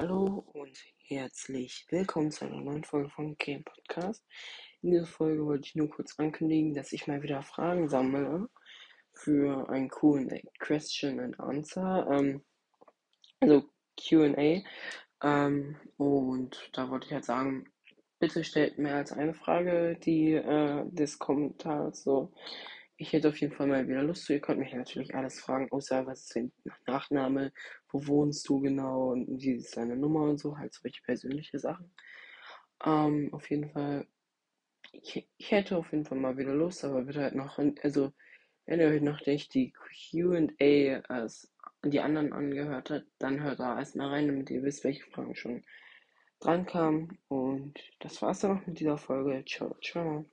Hallo und herzlich willkommen zu einer neuen Folge von Game Podcast. In dieser Folge wollte ich nur kurz ankündigen, dass ich mal wieder Fragen sammle für ein Q&A, Question and Answer, ähm, also Q&A. Ähm, und da wollte ich halt sagen, bitte stellt mehr als eine Frage, die äh, des Kommentars so. Ich hätte auf jeden Fall mal wieder Lust zu. Ihr könnt mich natürlich alles fragen, außer was ist dein Nachname, wo wohnst du genau und wie ist deine Nummer und so, halt solche persönliche Sachen. Ähm, auf jeden Fall, ich, ich hätte auf jeden Fall mal wieder Lust, aber bitte halt noch, also wenn ihr euch noch nicht die Q&A als die anderen angehört habt, dann hört da erstmal rein, damit ihr wisst, welche Fragen schon dran kamen. Und das war's dann auch mit dieser Folge. Ciao, ciao.